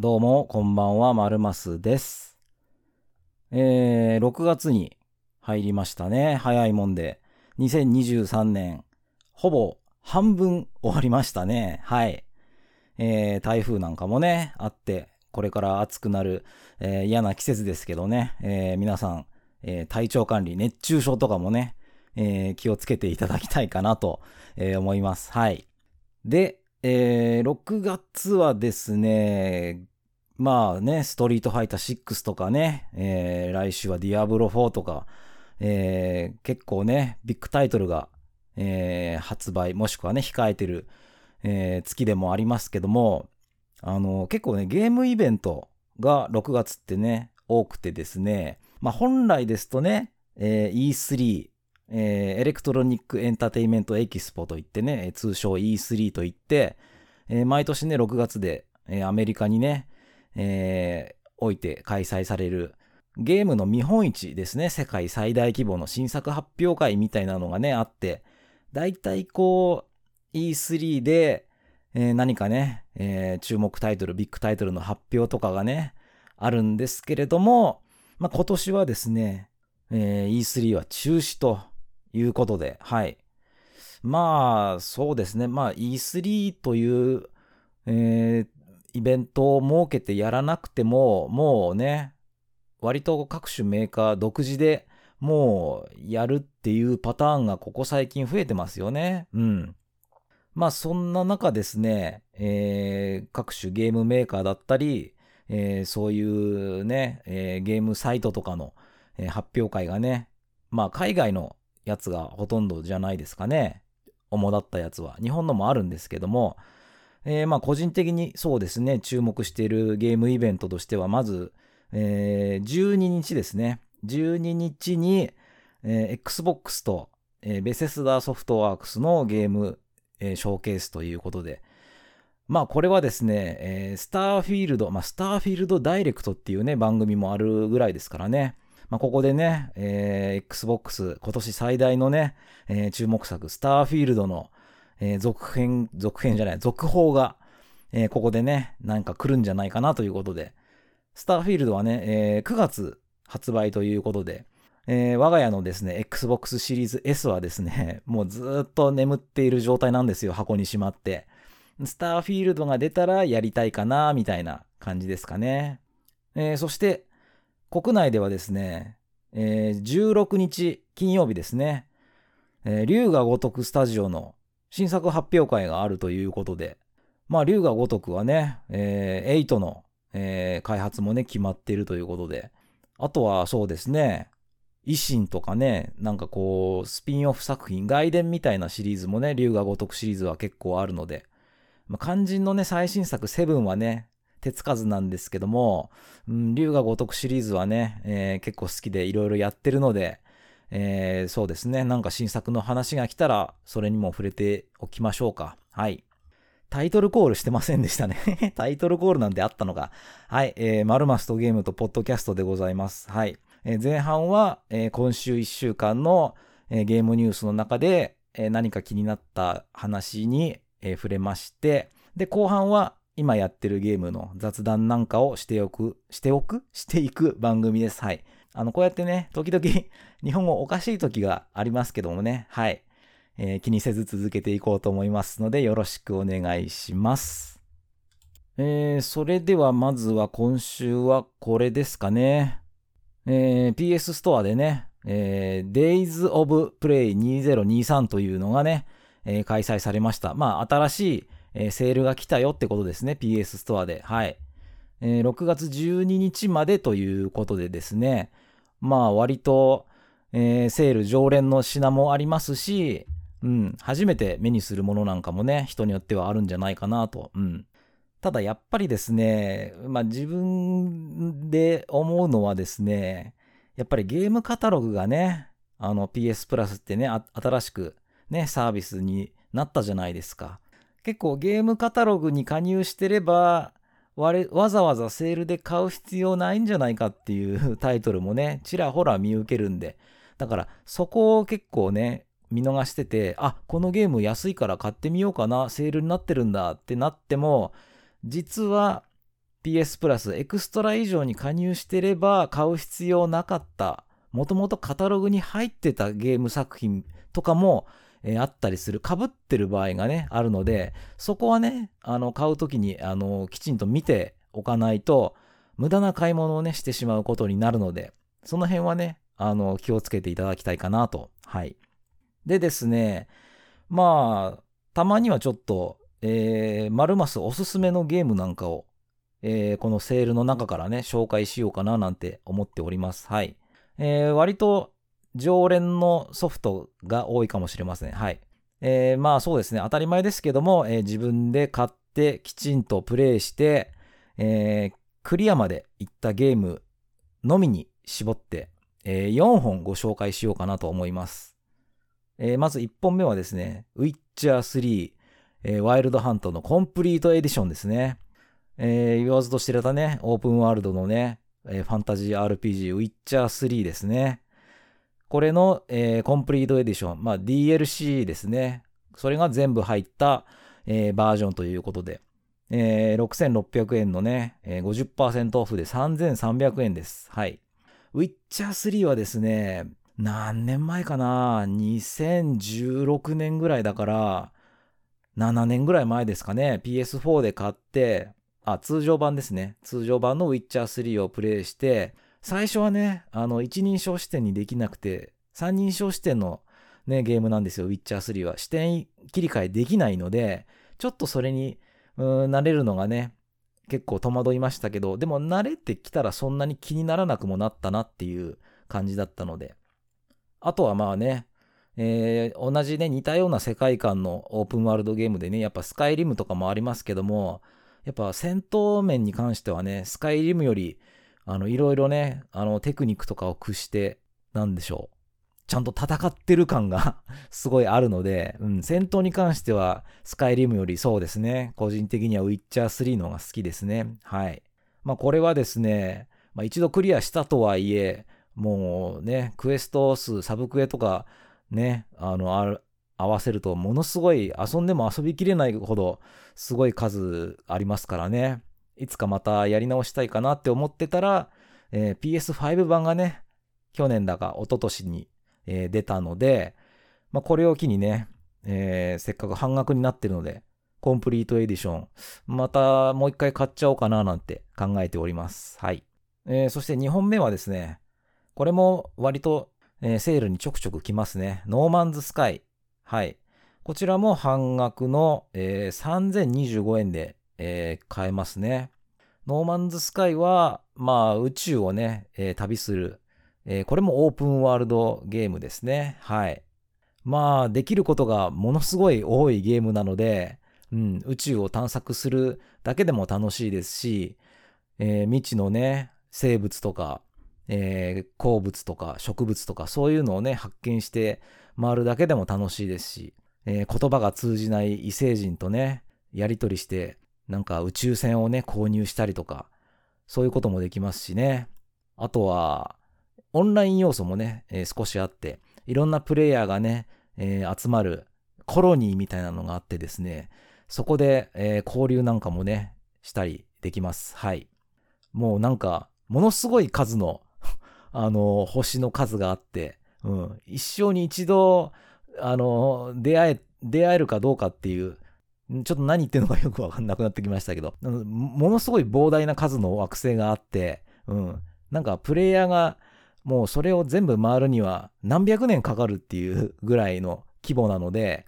どうも、こんばんは、まるますです。えー、6月に入りましたね。早いもんで。2023年、ほぼ半分終わりましたね。はい。えー、台風なんかもね、あって、これから暑くなる、えー嫌な季節ですけどね、えー皆さん、えー体調管理、熱中症とかもね、えー気をつけていただきたいかなと、えー思います。はい。で、えー6月はですね、まあね、ストリートファイター6とかね、えー来週はディアブロ4とか、えー結構ね、ビッグタイトルが、えー発売、もしくはね、控えてる、え月でもありますけども、あの、結構ね、ゲームイベントが6月ってね、多くてですね、まあ本来ですとね、えー E3、えー Electronic Entertainment Expo といってね、通称 E3 といって、えー毎年ね、6月で、えーアメリカにね、えーおいて開催されるゲームの見本市ですね。世界最大規模の新作発表会みたいなのがね、あって、だいたいこう、E3 で、えー何かね、えー注目タイトル、ビッグタイトルの発表とかがね、あるんですけれども、まあ、今年はですね、えー E3 は中止ということで、はい。まあ、そうですね。まあ、E3 という、えーイベントを設けてやらなくても、もうね、割と各種メーカー独自でもうやるっていうパターンがここ最近増えてますよね。うん。まあそんな中ですね、えー各種ゲームメーカーだったり、えーそういうね、えーゲームサイトとかの、えー発表会がね、まあ海外のやつがほとんどじゃないですかね。主だったやつは。日本のもあるんですけども、えーまあ個人的にそうですね、注目しているゲームイベントとしては、まず、えー12日ですね。12日に、えー Xbox と、えーベセスダーソフトワークスのゲーム、えーショーケースということで、まあこれはですね、えースターフィールド、まあスターフィールドダイレクトっていうね、番組もあるぐらいですからね。まあここでね、えー Xbox 今年最大のね、えー注目作、スターフィールドの、えー続編、続編じゃない、続報が、えーここでね、なんか来るんじゃないかなということで、スターフィールドはね、えー9月発売ということで、えー我が家のですね、Xbox シリーズ S はですね、もうずっと眠っている状態なんですよ、箱にしまって。スターフィールドが出たらやりたいかな、みたいな感じですかね。えーそして、国内ではですね、えー16日金曜日ですね、えー龍が如くスタジオの新作発表会があるということで、まあ、龍が如くはね、えー8の、えー開発もね、決まっているということで、あとはそうですね、維新とかね、なんかこう、スピンオフ作品、外伝みたいなシリーズもね、龍が如くシリーズは結構あるので、まあ、肝心のね、最新作7はね、手つかずなんですけども、うん、龍が如くシリーズはね、えー結構好きでいろいろやってるので、えーそうですね、なんか新作の話が来たら、それにも触れておきましょうか。はい。タイトルコールしてませんでしたね。タイトルコールなんてあったのか。はい。えー、マルマスとゲームとポッドキャストでございます。はい。えー前半は、えー今週1週間の、えーゲームニュースの中で、えー何か気になった話に、えー触れまして、で、後半は今やってるゲームの雑談なんかをしておく、しておく？していく番組です。はい。あの、こうやってね、時々 日本語おかしい時がありますけどもね、はい。えー気にせず続けていこうと思いますので、よろしくお願いします。えーそれではまずは今週はこれですかね。えー PS ストアでね、えー Days of Play 2023というのがね、えー開催されました。まあ、新しい、えーセールが来たよってことですね。PS ストアで。はい。えー6月12日までということでですね。まあ、割と、えーセール常連の品もありますし、うん、初めて目にするものなんかもね、人によってはあるんじゃないかなと。うん。ただやっぱりですね、まあ自分で思うのはですね、やっぱりゲームカタログがね、あの PS プラスってね、新しくね、サービスになったじゃないですか。結構ゲームカタログに加入してれば、わざわざセールで買う必要ないんじゃないかっていうタイトルもね、ちらほら見受けるんで。だからそこを結構ね、見逃してて、あ、このゲーム安いから買ってみようかな、セールになってるんだってなっても、実は PS プラスエクストラ以上に加入してれば買う必要なかった、もともとカタログに入ってたゲーム作品とかも、えー、あったりする、被ってる場合がね、あるので、そこはね、あの、買うときに、あの、きちんと見ておかないと、無駄な買い物をね、してしまうことになるので、その辺はね、あの、気をつけていただきたいかなと。はい。でですね、まあ、たまにはちょっと、えー、マルマスおすすめのゲームなんかを、えー、このセールの中からね、紹介しようかななんて思っております。はい。えー、割と常連のソフトが多いかもしれません。はい。えー、まあそうですね、当たり前ですけども、えー、自分で買ってきちんとプレイして、えー、クリアまで行ったゲームのみに絞って、えー、4本ご紹介しようかなと思います。えー、まず1本目はですね、ウィッチャー3、えー、ワイルドハントのコンプリートエディションですね。えー、言わずと知れたね、オープンワールドのね、えー、ファンタジー RPG ウィッチャー3ですね。これの、えー、コンプリートエディション、まあ DLC ですね。それが全部入った、えー、バージョンということで、えー、6600円のね、えー、50%オフで3300円です。はい。ウィッチャー3はですね、何年前かな ?2016 年ぐらいだから、7年ぐらい前ですかね。PS4 で買って、あ、通常版ですね。通常版のウィッチャー3をプレイして、最初はね、あの、一人称視点にできなくて、三人称視点のね、ゲームなんですよ、ウィッチャー3は。視点切り替えできないので、ちょっとそれに、うん、慣れるのがね、結構戸惑いましたけど、でも慣れてきたらそんなに気にならなくもなったなっていう感じだったので。あとはまあね、えー、同じね、似たような世界観のオープンワールドゲームでね、やっぱスカイリムとかもありますけども、やっぱ戦闘面に関してはね、スカイリムより、あの、いろいろね、あの、テクニックとかを駆して、なんでしょう。ちゃんと戦ってる感が すごいあるので、うん、戦闘に関しては、スカイリムよりそうですね、個人的にはウィッチャー3の方が好きですね。はい。まあ、これはですね、まあ、一度クリアしたとはいえ、もうね、クエスト数、サブクエとか、ね、あの、ある合わせると、ものすごい、遊んでも遊びきれないほど、すごい数ありますからね。いつかまたやり直したいかなって思ってたら、えー、PS5 版がね、去年だか一昨年にえー、出たので、まあ、これを機にね、えー、せっかく半額になってるので、コンプリートエディション、またもう一回買っちゃおうかななんて考えております。はい。えー、そして2本目はですね、これも割と、えー、セールにちょくちょく来ますね。 No Man's Sky。はい。こちらも半額の、えー、3025円で、えー、買えますね。 No Man's Sky は、まあ宇宙をね、えー、旅するえー、これもオープンワールドゲームですね。はい。まあ、できることがものすごい多いゲームなので、うん、宇宙を探索するだけでも楽しいですし、えー、未知のね、生物とか、えー、鉱物とか植物とかそういうのをね、発見して回るだけでも楽しいですし、えー、言葉が通じない異星人とね、やりとりして、なんか宇宙船をね、購入したりとか、そういうこともできますしね。あとは、オンライン要素もね、えー、少しあって、いろんなプレイヤーがね、えー、集まるコロニーみたいなのがあってですね、そこで、えー、交流なんかもね、したりできます。はい。もうなんか、ものすごい数の あの、星の数があって、うん、一生に一度、あの、出会え、出会えるかどうかっていう、ちょっと何言ってるのかよくわかんなくなってきましたけど、ものすごい膨大な数の惑星があって、うん、なんかプレイヤーがもうそれを全部回るには何百年かかるっていうぐらいの規模なので、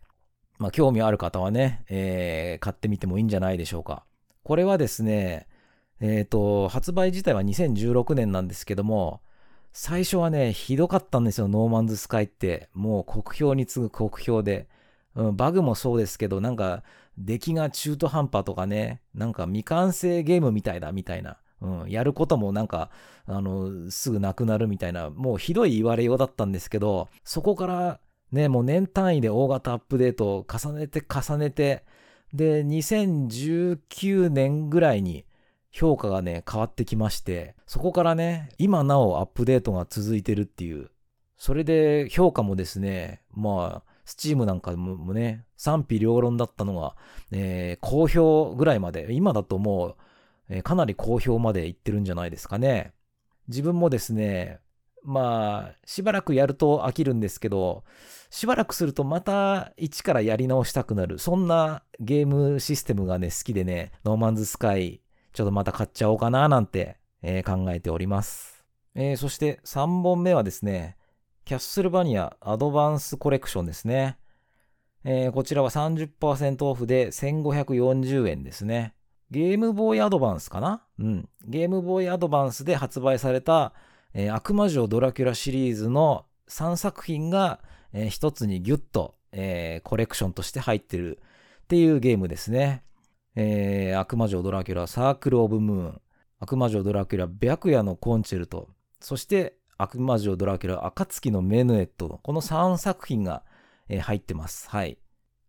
まあ、興味ある方はね、えー、買ってみてもいいんじゃないでしょうか。これはですね、えっ、ー、と、発売自体は2016年なんですけども、最初はね、ひどかったんですよ、ノーマンズスカイって。もう酷評に次ぐ酷評で。うん、バグもそうですけど、なんか、出来が中途半端とかね、なんか未完成ゲームみたいだみたいな。うん、やることもなんか、あの、すぐなくなるみたいな、もうひどい言われようだったんですけど、そこからね、もう年単位で大型アップデートを重ねて重ねて、で、2019年ぐらいに評価がね、変わってきまして、そこからね、今なおアップデートが続いてるっていう、それで評価もですね、まあ、スチームなんかもね、賛否両論だったのが、えー、好評ぐらいまで、今だともう、えかなり好評までいってるんじゃないですかね。自分もですね、まあ、しばらくやると飽きるんですけど、しばらくするとまた一からやり直したくなる。そんなゲームシステムがね、好きでね、ノーマンズスカイ、ちょっとまた買っちゃおうかななんて、えー、考えております。えー、そして3本目はですね、キャッスルバニアアドバンスコレクションですね。えー、こちらは30%オフで1540円ですね。ゲームボーイアドバンスかなうん。ゲームボーイアドバンスで発売された、えー、悪魔城ドラキュラシリーズの3作品が、えー、一つにギュッと、えー、コレクションとして入ってるっていうゲームですね。えー、悪魔城ドラキュラサークルオブムーン、悪魔城ドラキュラ白夜のコンチェルト、そして悪魔城ドラキュラ暁のメヌエット、この3作品が、えー、入ってます。はい。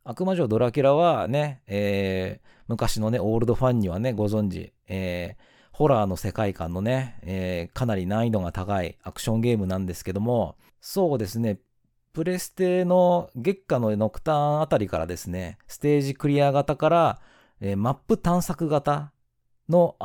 悪魔城ドラキュラはね、えー、昔のね、オールドファンにはね、ご存知、えー、ホラーの世界観のね、えー、かなり難易度が高いアクションゲームなんですけども、そうですね、プレステの月下のノクターンあたりからですね、ステージクリア型から、えー、マップ探索型の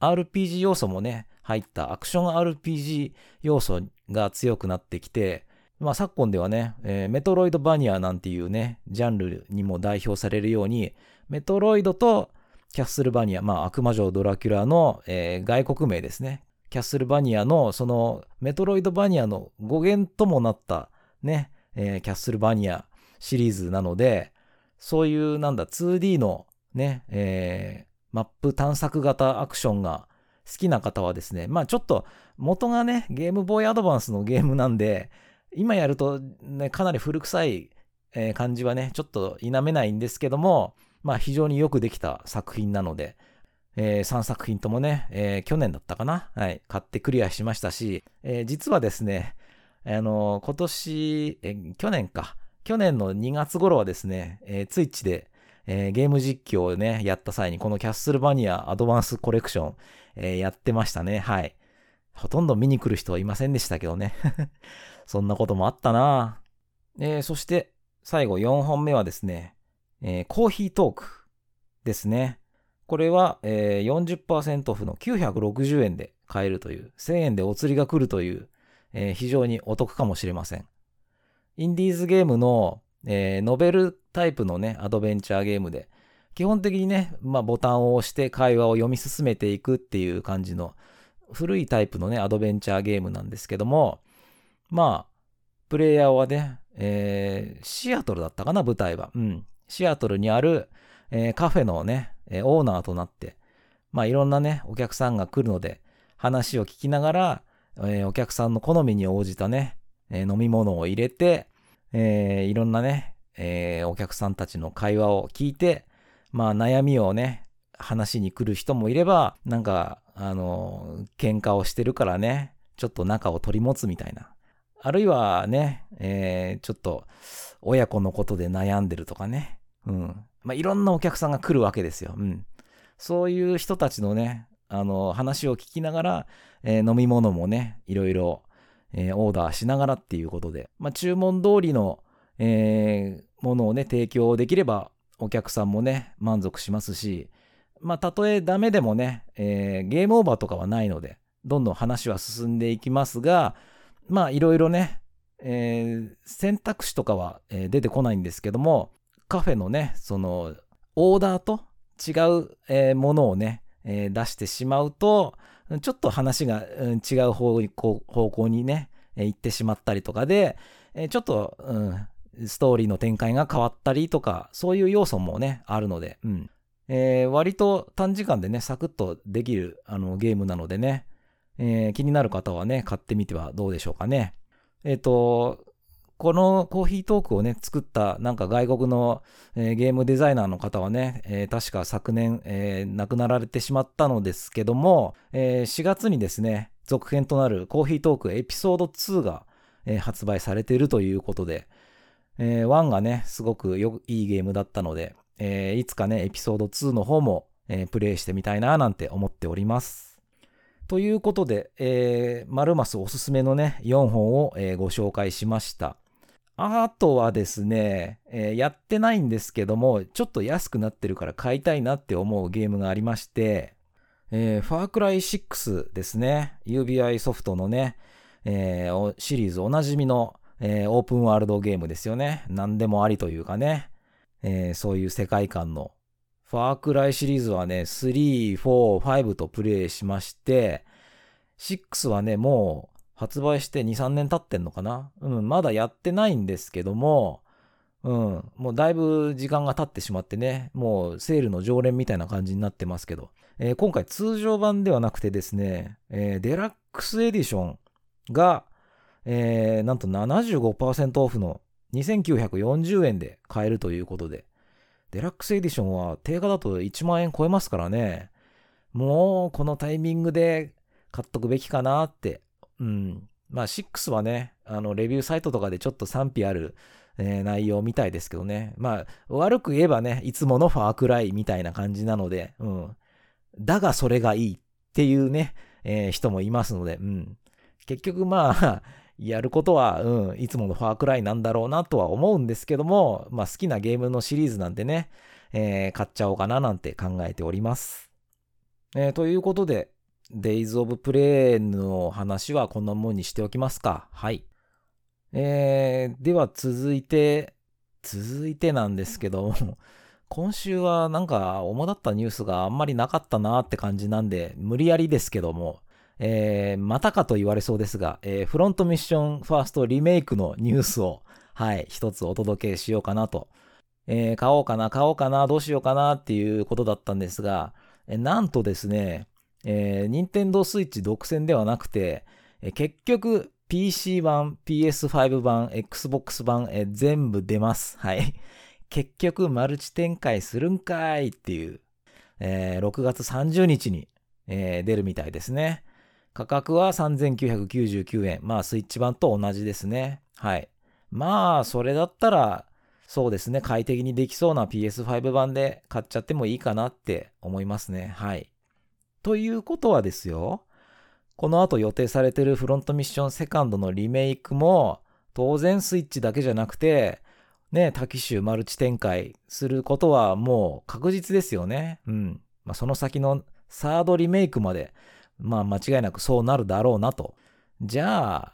RPG 要素もね、入ったアクション RPG 要素が強くなってきて、まあ、昨今ではね、えー、メトロイドバニアなんていうね、ジャンルにも代表されるように、メトロイドとキャッスルバニア、まあ、悪魔城ドラキュラの、えー、外国名ですね。キャッスルバニアの、その、メトロイドバニアの語源ともなったね、えー、キャッスルバニアシリーズなので、そういう、なんだ、2D のね、えー、マップ探索型アクションが好きな方はですね、まあちょっと元がね、ゲームボーイアドバンスのゲームなんで、今やるとね、かなり古臭い感じはね、ちょっと否めないんですけども、まあ非常によくできた作品なので、えー、3作品ともね、えー、去年だったかなはい、買ってクリアしましたし、えー、実はですね、あの今年、え去年か、去年の2月頃はですね、えー、ツイッチで、えー、ゲーム実況をね、やった際に、このキャッスルバニアアドバンスコレクション、えー、やってましたね。はい。ほとんど見に来る人はいませんでしたけどね。そんなこともあったなえー、そして、最後4本目はですね、えー、コーヒートークですね。これは、えー、40%オフの960円で買えるという、1000円でお釣りが来るという、えー、非常にお得かもしれません。インディーズゲームの、えー、ノベルタイプのね、アドベンチャーゲームで、基本的にね、まあ、ボタンを押して会話を読み進めていくっていう感じの古いタイプのね、アドベンチャーゲームなんですけども、まあ、プレイヤーはね、えー、シアトルだったかな、舞台は。うん。シアトルにある、えー、カフェのね、え、オーナーとなって、まあいろんなね、お客さんが来るので、話を聞きながら、えー、お客さんの好みに応じたね、え飲み物を入れて、えいろんなね、えお客さんたちの会話を聞いて、まあ悩みをね、話に来る人もいれば、なんか、あの、喧嘩をしてるからね、ちょっと仲を取り持つみたいな。あるいはね、えー、ちょっと親子のことで悩んでるとかね。うん。まあ、いろんなお客さんが来るわけですよ。うん。そういう人たちのね、あの、話を聞きながら、えー、飲み物もね、いろいろ、えー、オーダーしながらっていうことで、まあ、注文通りの、えー、ものをね、提供できれば、お客さんもね、満足しますし、まあ、たとえダメでもね、えー、ゲームオーバーとかはないので、どんどん話は進んでいきますが、まあ、いろいろね、えー、選択肢とかは、えー、出てこないんですけども、カフェのね、その、オーダーと違う、えー、ものをね、えー、出してしまうと、ちょっと話が、うん、違う方向にね、行ってしまったりとかで、えちょっと、うん、ストーリーの展開が変わったりとか、そういう要素もね、あるので、うん。えー、割と短時間でね、サクッとできるあのゲームなのでね、えー、気になる方はね、買ってみてはどうでしょうかね。えっ、ー、と、このコーヒートークをね、作ったなんか外国の、えー、ゲームデザイナーの方はね、えー、確か昨年、えー、亡くなられてしまったのですけども、え4月にですね、続編となるコーヒートークエピソード2が、え発売されているということで、え1がね、すごくよいいゲームだったので、えいつかね、エピソード2の方も、えプレイしてみたいななんて思っております。ということで、えー、マルマスおすすめのね、4本を、えー、ご紹介しました。あとはですね、えー、やってないんですけども、ちょっと安くなってるから買いたいなって思うゲームがありまして、えー、ファークライ6ですね。UBI ソフトのね、えー、シリーズおなじみの、えー、オープンワールドゲームですよね。何でもありというかね、えー、そういう世界観の。ファークライシリーズはね、3、4、5とプレイしまして、6はね、もう発売して2、3年経ってんのかな？うん、まだやってないんですけども、うん、もうだいぶ時間が経ってしまってね、もうセールの常連みたいな感じになってますけど、えー、今回通常版ではなくてですね、えー、デラックスエディションが、えー、なんと75%オフの2940円で買えるということで、デラックスエディションは定価だと1万円超えますからね、もうこのタイミングで買っとくべきかなって。うん。まあ6はね、あのレビューサイトとかでちょっと賛否あるえー、内容みたいですけどね。まあ、悪く言えばね、いつものファークライみたいな感じなので、うん。だがそれがいいっていうね、えー、人もいますので、うん。結局まあ、やることは、うん、いつものファークライなんだろうなとは思うんですけども、まあ好きなゲームのシリーズなんでね、えー、買っちゃおうかななんて考えております。えー、ということで、Days of Play の話はこんなもんにしておきますか。はい。えー、では続いて、続いてなんですけども、今週はなんか主だったニュースがあんまりなかったなーって感じなんで、無理やりですけども、えー、またかと言われそうですが、えー、フロントミッションファーストリメイクのニュースを、はい、一つお届けしようかなと。えー、買おうかな、買おうかな、どうしようかなっていうことだったんですが、えなんとですね、えー、任天堂スイッチ独占ではなくて、え結局、PC 版、PS5 版、Xbox 版、え全部出ます。はい。結局、マルチ展開するんかいっていう、えー、6月30日に、えー、出るみたいですね。価格は3999円。まあ、スイッチ版と同じですね。はい。まあ、それだったら、そうですね。快適にできそうな PS5 版で買っちゃってもいいかなって思いますね。はい。ということはですよ。この後予定されてるフロントミッションセカンドのリメイクも、当然スイッチだけじゃなくて、ね、多機種マルチ展開することはもう確実ですよね。うん。まあ、その先のサードリメイクまで、まあ間違いなくそうなるだろうなと。じゃあ、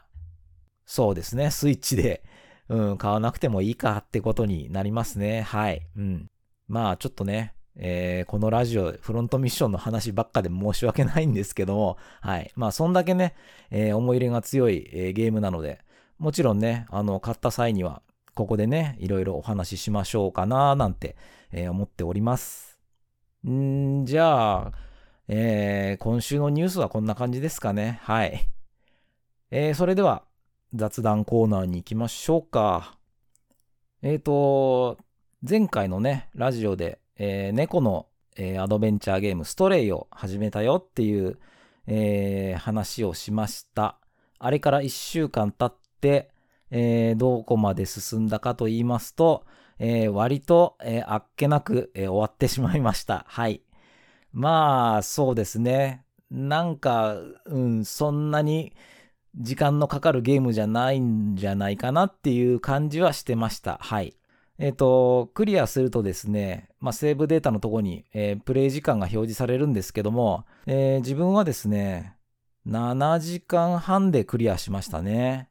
そうですね、スイッチで、うん、買わなくてもいいかってことになりますね。はい。うん。まあちょっとね、えー、このラジオ、フロントミッションの話ばっかで申し訳ないんですけども、はい。まあ、そんだけね、えー、思い入れが強い、えー、ゲームなので、もちろんね、あの、買った際には、ここでね、いろいろお話ししましょうかな、なんて、え思っております。んじゃあ、え今週のニュースはこんな感じですかね。はい。えそれでは、雑談コーナーに行きましょうか。えっ、と、前回のね、ラジオでえー、猫の、えー、アドベンチャーゲームストレイを始めたよっていう、えー、話をしました。あれから1週間経って、えどこまで進んだかと言いますと、え割と、えあっけなく、え終わってしまいました。はい。まあ、そうですね。なんか、うん、そんなに時間のかかるゲームじゃないんじゃないかなっていう感じはしてました。はい。えっ、ー、と、クリアするとですね、まあ、セーブデータのとこに、えー、プレイ時間が表示されるんですけども、えー、自分はですね、7時間半でクリアしましたね。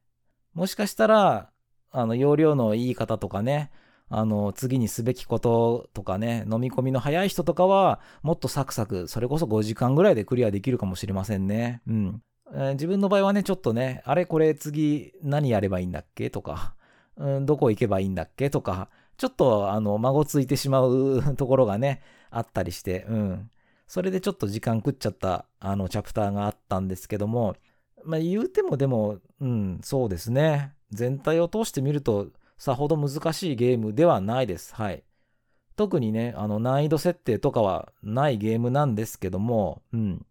もしかしたら、あの、容量のいい方とかね、あの、次にすべきこととかね、飲み込みの早い人とかは、もっとサクサク、それこそ5時間ぐらいでクリアできるかもしれませんね。うん。えー、自分の場合はね、ちょっとね、あれこれ次何やればいいんだっけとか、うん、どこ行けばいいんだっけとか、ちょっと、あの、孫ついてしまう ところがね、あったりして、うん。それでちょっと時間食っちゃった、あの、チャプターがあったんですけども、まあ、言うてもでも、うん、そうですね。全体を通してみると、さほど難しいゲームではないです。はい。特にね、あの、難易度設定とかはないゲームなんですけども、うん。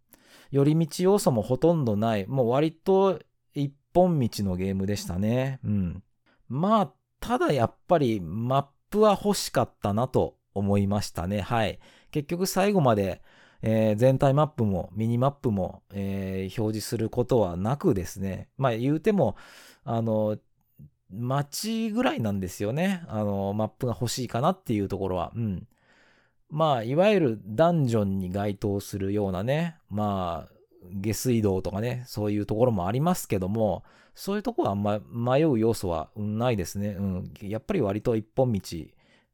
寄り道要素もほとんどない、もう割と一本道のゲームでしたね。うん。まあ、ただやっぱりマップは欲しかったなと思いましたね。はい。結局最後まで、えー、全体マップもミニマップも、えー、表示することはなくですね。まあ言うても、あの、街ぐらいなんですよね。あの、マップが欲しいかなっていうところは。うん。まあ、いわゆるダンジョンに該当するようなね、まあ、下水道とかね、そういうところもありますけども、そういうとこはあんま迷う要素はないですね。うん。やっぱり割と一本道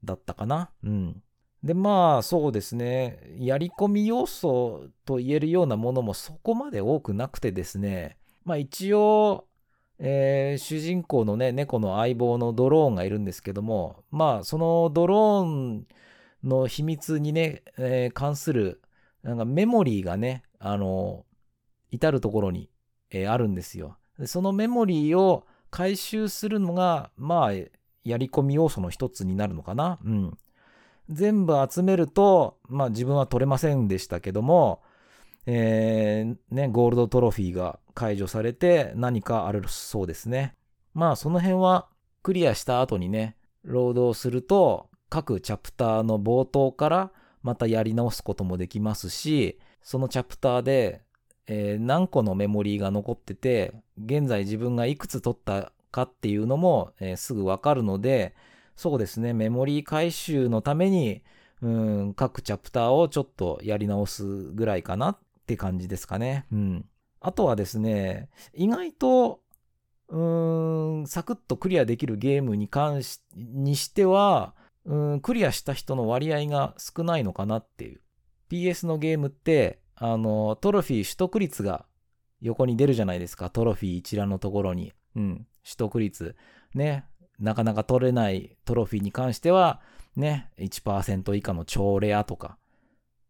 だったかな。うん。で、まあ、そうですね。やり込み要素と言えるようなものもそこまで多くなくてですね。まあ一応、えー、主人公のね、猫の相棒のドローンがいるんですけども、まあ、そのドローンの秘密にね、えー、関する、なんかメモリーがね、あの、至るところに、えー、あるんですよ。そのメモリーを回収するのが、まあ、やり込み要素の一つになるのかな。うん。全部集めると、まあ自分は取れませんでしたけども、えー、ね、ゴールドトロフィーが解除されて何かあるそうですね。まあその辺はクリアした後にね、労働すると各チャプターの冒頭からまたやり直すこともできますし、そのチャプターで、えー、何個のメモリーが残ってて、現在自分がいくつ取ったかっていうのも、えー、すぐわかるので、そうですね、メモリー回収のために、うん、各チャプターをちょっとやり直すぐらいかなって感じですかね。うん。あとはですね、意外と、うーん、サクッとクリアできるゲームに関し、にしては、うん、クリアした人の割合が少ないのかなっていう。PS のゲームって、あの、トロフィー取得率が横に出るじゃないですか。トロフィー一覧のところに。うん、取得率。ね、なかなか取れないトロフィーに関しては、ね、1%以下の超レアとか、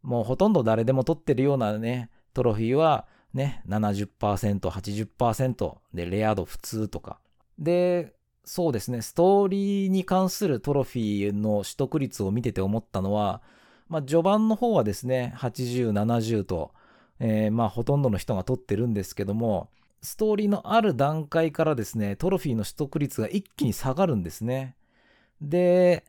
もうほとんど誰でも取ってるようなね、トロフィーはね、70%、80%でレア度普通とか。で、そうですね、ストーリーに関するトロフィーの取得率を見てて思ったのは、まあ序盤の方はですね、80、70と、えー、まあほとんどの人が取ってるんですけども、ストーリーのある段階からですね、トロフィーの取得率が一気に下がるんですね。で、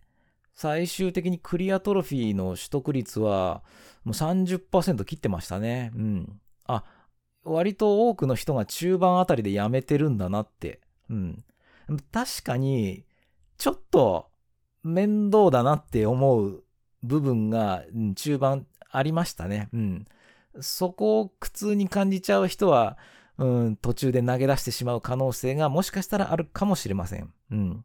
最終的にクリアトロフィーの取得率はもう30%切ってましたね。うん。あ、割と多くの人が中盤あたりでやめてるんだなって。うん。確かに、ちょっと面倒だなって思う部分が、うん、中盤ありましたね。うん。そこを苦痛に感じちゃう人は、うん、途中で投げ出してしまう可能性がもしかしたらあるかもしれません。うん。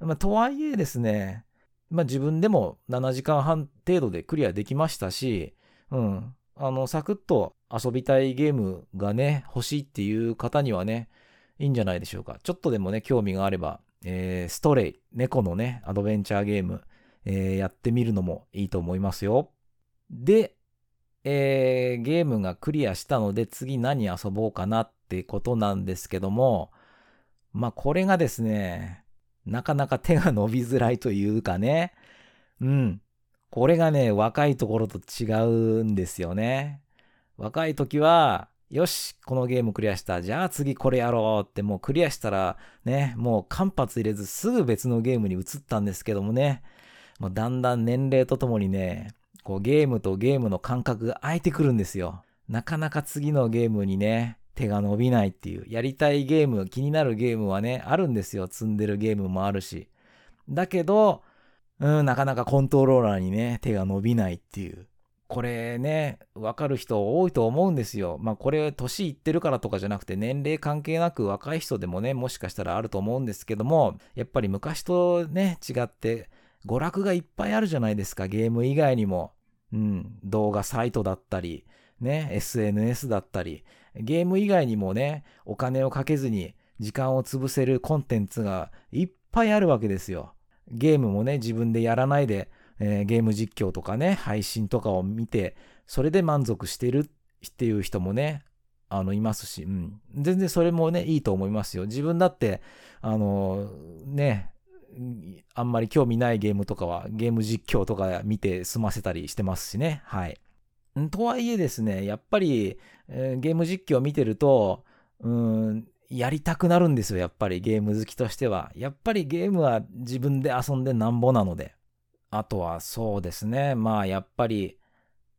まあ、とはいえですね、まあ自分でも7時間半程度でクリアできましたし、うん。あの、サクッと遊びたいゲームがね、欲しいっていう方にはね、いいんじゃないでしょうか。ちょっとでもね、興味があれば、えー、ストレイ、猫のね、アドベンチャーゲーム、えー、やってみるのもいいと思いますよ。で、えー、ゲームがクリアしたので次何遊ぼうかなってことなんですけども、まあこれがですね、なかなか手が伸びづらいというかね、うん。これがね、若いところと違うんですよね。若い時は、よし、このゲームクリアした。じゃあ次これやろうってもうクリアしたらね、もう間髪入れずすぐ別のゲームに移ったんですけどもね、もうだんだん年齢とともにね、こうゲームとゲームの感覚が空いてくるんですよ。なかなか次のゲームにね、手が伸びないっていう。やりたいゲーム、気になるゲームはね、あるんですよ。積んでるゲームもあるし。だけど、うん、なかなかコントローラーにね、手が伸びないっていう。これね、わかる人多いと思うんですよ。まあこれ年いってるからとかじゃなくて年齢関係なく若い人でもね、もしかしたらあると思うんですけども、やっぱり昔とね、違って娯楽がいっぱいあるじゃないですか、ゲーム以外にも。うん、動画サイトだったり、ね、SNS だったり、ゲーム以外にもね、お金をかけずに時間を潰せるコンテンツがいっぱいあるわけですよ。ゲームもね、自分でやらないで、えー、ゲーム実況とかね、配信とかを見て、それで満足してるっていう人もね、あの、いますし、うん。全然それもね、いいと思いますよ。自分だって、あの、ね、あんまり興味ないゲームとかはゲーム実況とか見て済ませたりしてますしね。はい。とはいえですね、やっぱり、えー、ゲーム実況見てると、うん、やりたくなるんですよ、やっぱりゲーム好きとしては。やっぱりゲームは自分で遊んでなんぼなので。あとはそうですね、まあやっぱり、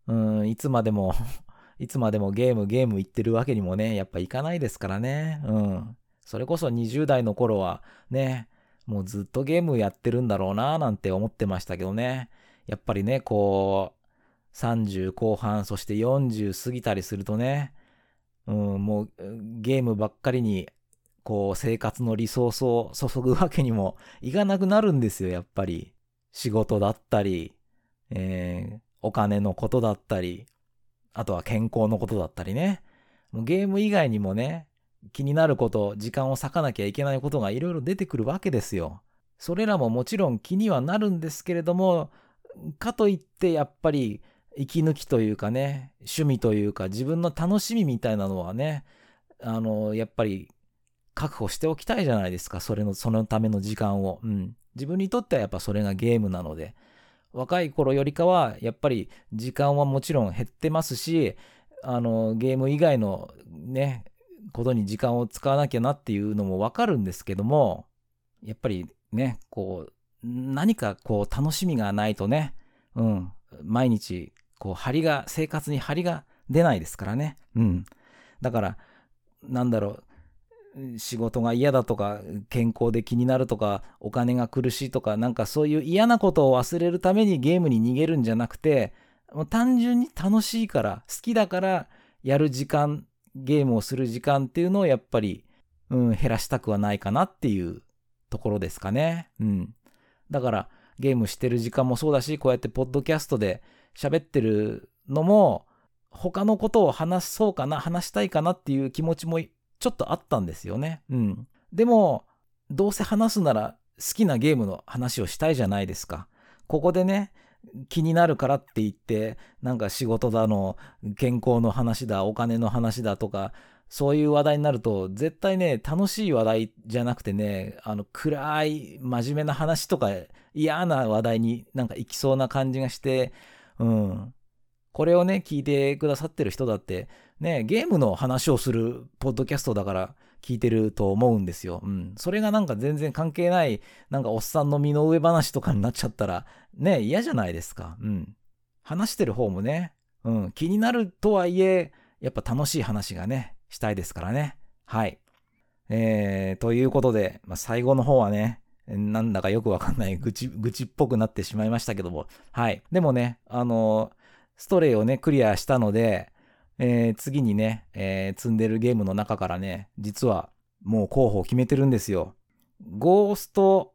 うん、いつまでも いつまでもゲームゲーム言ってるわけにもね、やっぱいかないですからね。うん。それこそ20代の頃はね、もうずっとゲームやってるんだろうななんて思ってましたけどね。やっぱりね、こう、30後半、そして40過ぎたりするとね、うん、もうゲームばっかりに、こう、生活のリソースを注ぐわけにもいかなくなるんですよ、やっぱり。仕事だったり、えー、お金のことだったり、あとは健康のことだったりね。もうゲーム以外にもね、気になること、時間を割かなきゃいけないことがいろいろ出てくるわけですよ。それらももちろん気にはなるんですけれども、かといってやっぱり息抜きというかね、趣味というか自分の楽しみみたいなのはね、あの、やっぱり確保しておきたいじゃないですか。それの、そのための時間を。うん。自分にとってはやっぱそれがゲームなので。若い頃よりかは、やっぱり時間はもちろん減ってますし、あの、ゲーム以外のね、ことに時間を使わなきゃなっていうのもわかるんですけども、やっぱりね、こう、何かこう楽しみがないとね、うん、毎日、こう、張りが、生活に張りが出ないですからね。うん。だから、なんだろう、仕事が嫌だとか、健康で気になるとか、お金が苦しいとか、なんかそういう嫌なことを忘れるためにゲームに逃げるんじゃなくて、もう単純に楽しいから、好きだからやる時間、ゲームをする時間っていうのをやっぱり、うん、減らしたくはないかなっていうところですかね。うん。だから、ゲームしてる時間もそうだし、こうやってポッドキャストで喋ってるのも、他のことを話そうかな、話したいかなっていう気持ちもちょっとあったんですよね。うん。でも、どうせ話すなら好きなゲームの話をしたいじゃないですか。ここでね、気になるからって言って、なんか仕事だの、健康の話だ、お金の話だとか、そういう話題になると、絶対ね、楽しい話題じゃなくてね、あの、暗い、真面目な話とか、嫌な話題になんか行きそうな感じがして、うん。これをね、聞いてくださってる人だって、ね、ゲームの話をするポッドキャストだから聞いてると思うんですよ。うん。それがなんか全然関係ない、なんかおっさんの身の上話とかになっちゃったら、ね、嫌じゃないですか。うん。話してる方もね、うん、気になるとはいえ、やっぱ楽しい話がね、したいですからね。はい。えー、ということで、まあ、最後の方はね、なんだかよくわかんない愚痴、愚痴っぽくなってしまいましたけども。はい。でもね、あのストレイをね、クリアしたので、えー、次にね、えー、積んでるゲームの中からね、実はもう候補を決めてるんですよ。ゴースト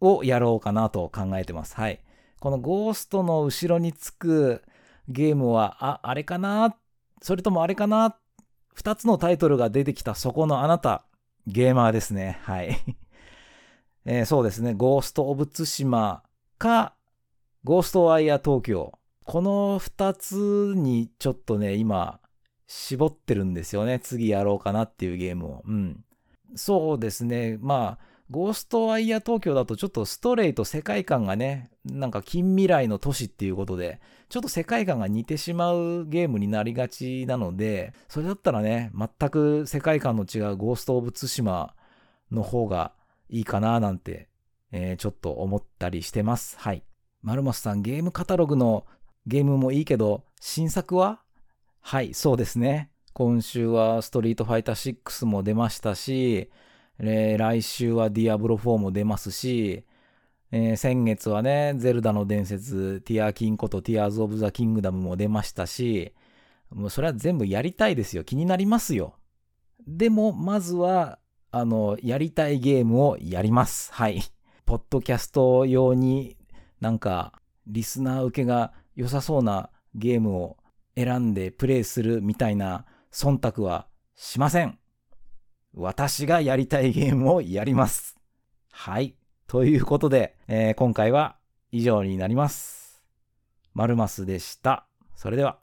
をやろうかなと考えてます。はい。このゴーストの後ろにつくゲームは、あ、あれかな？それともあれかな？二つのタイトルが出てきたそこのあなた、ゲーマーですね。はい。えー、そうですね。ゴースト・オブ・ツシマか、ゴースト・ワイヤー・東京。この二つにちょっとね、今、絞ってるんですよね。次やろうかなっていうゲームを。うん。そうですね。まあ、ゴーストワイヤー東京だとちょっとストレート世界観がね、なんか近未来の都市っていうことで、ちょっと世界観が似てしまうゲームになりがちなので、それだったらね、全く世界観の違うゴースト・オブ・ツシマの方がいいかななんて、えー、ちょっと思ったりしてます。はい。マルモスさん、ゲームカタログのゲームもいいけど、新作は？はい、そうですね。今週はストリートファイター6も出ましたし、えー、来週はディアブロ4も出ますし、えー、先月はね、ゼルダの伝説、ティアキンことティアーズ・オブ・ザ・キングダムも出ましたし、もうそれは全部やりたいですよ。気になりますよ。でも、まずは、あの、やりたいゲームをやります。はい。ポッドキャスト用になんか、リスナー受けが良さそうなゲームを選んでプレイするみたいな忖度はしません。私がやりたいゲームをやります。はい。ということで、えー、今回は以上になります。マルマスでした。それでは。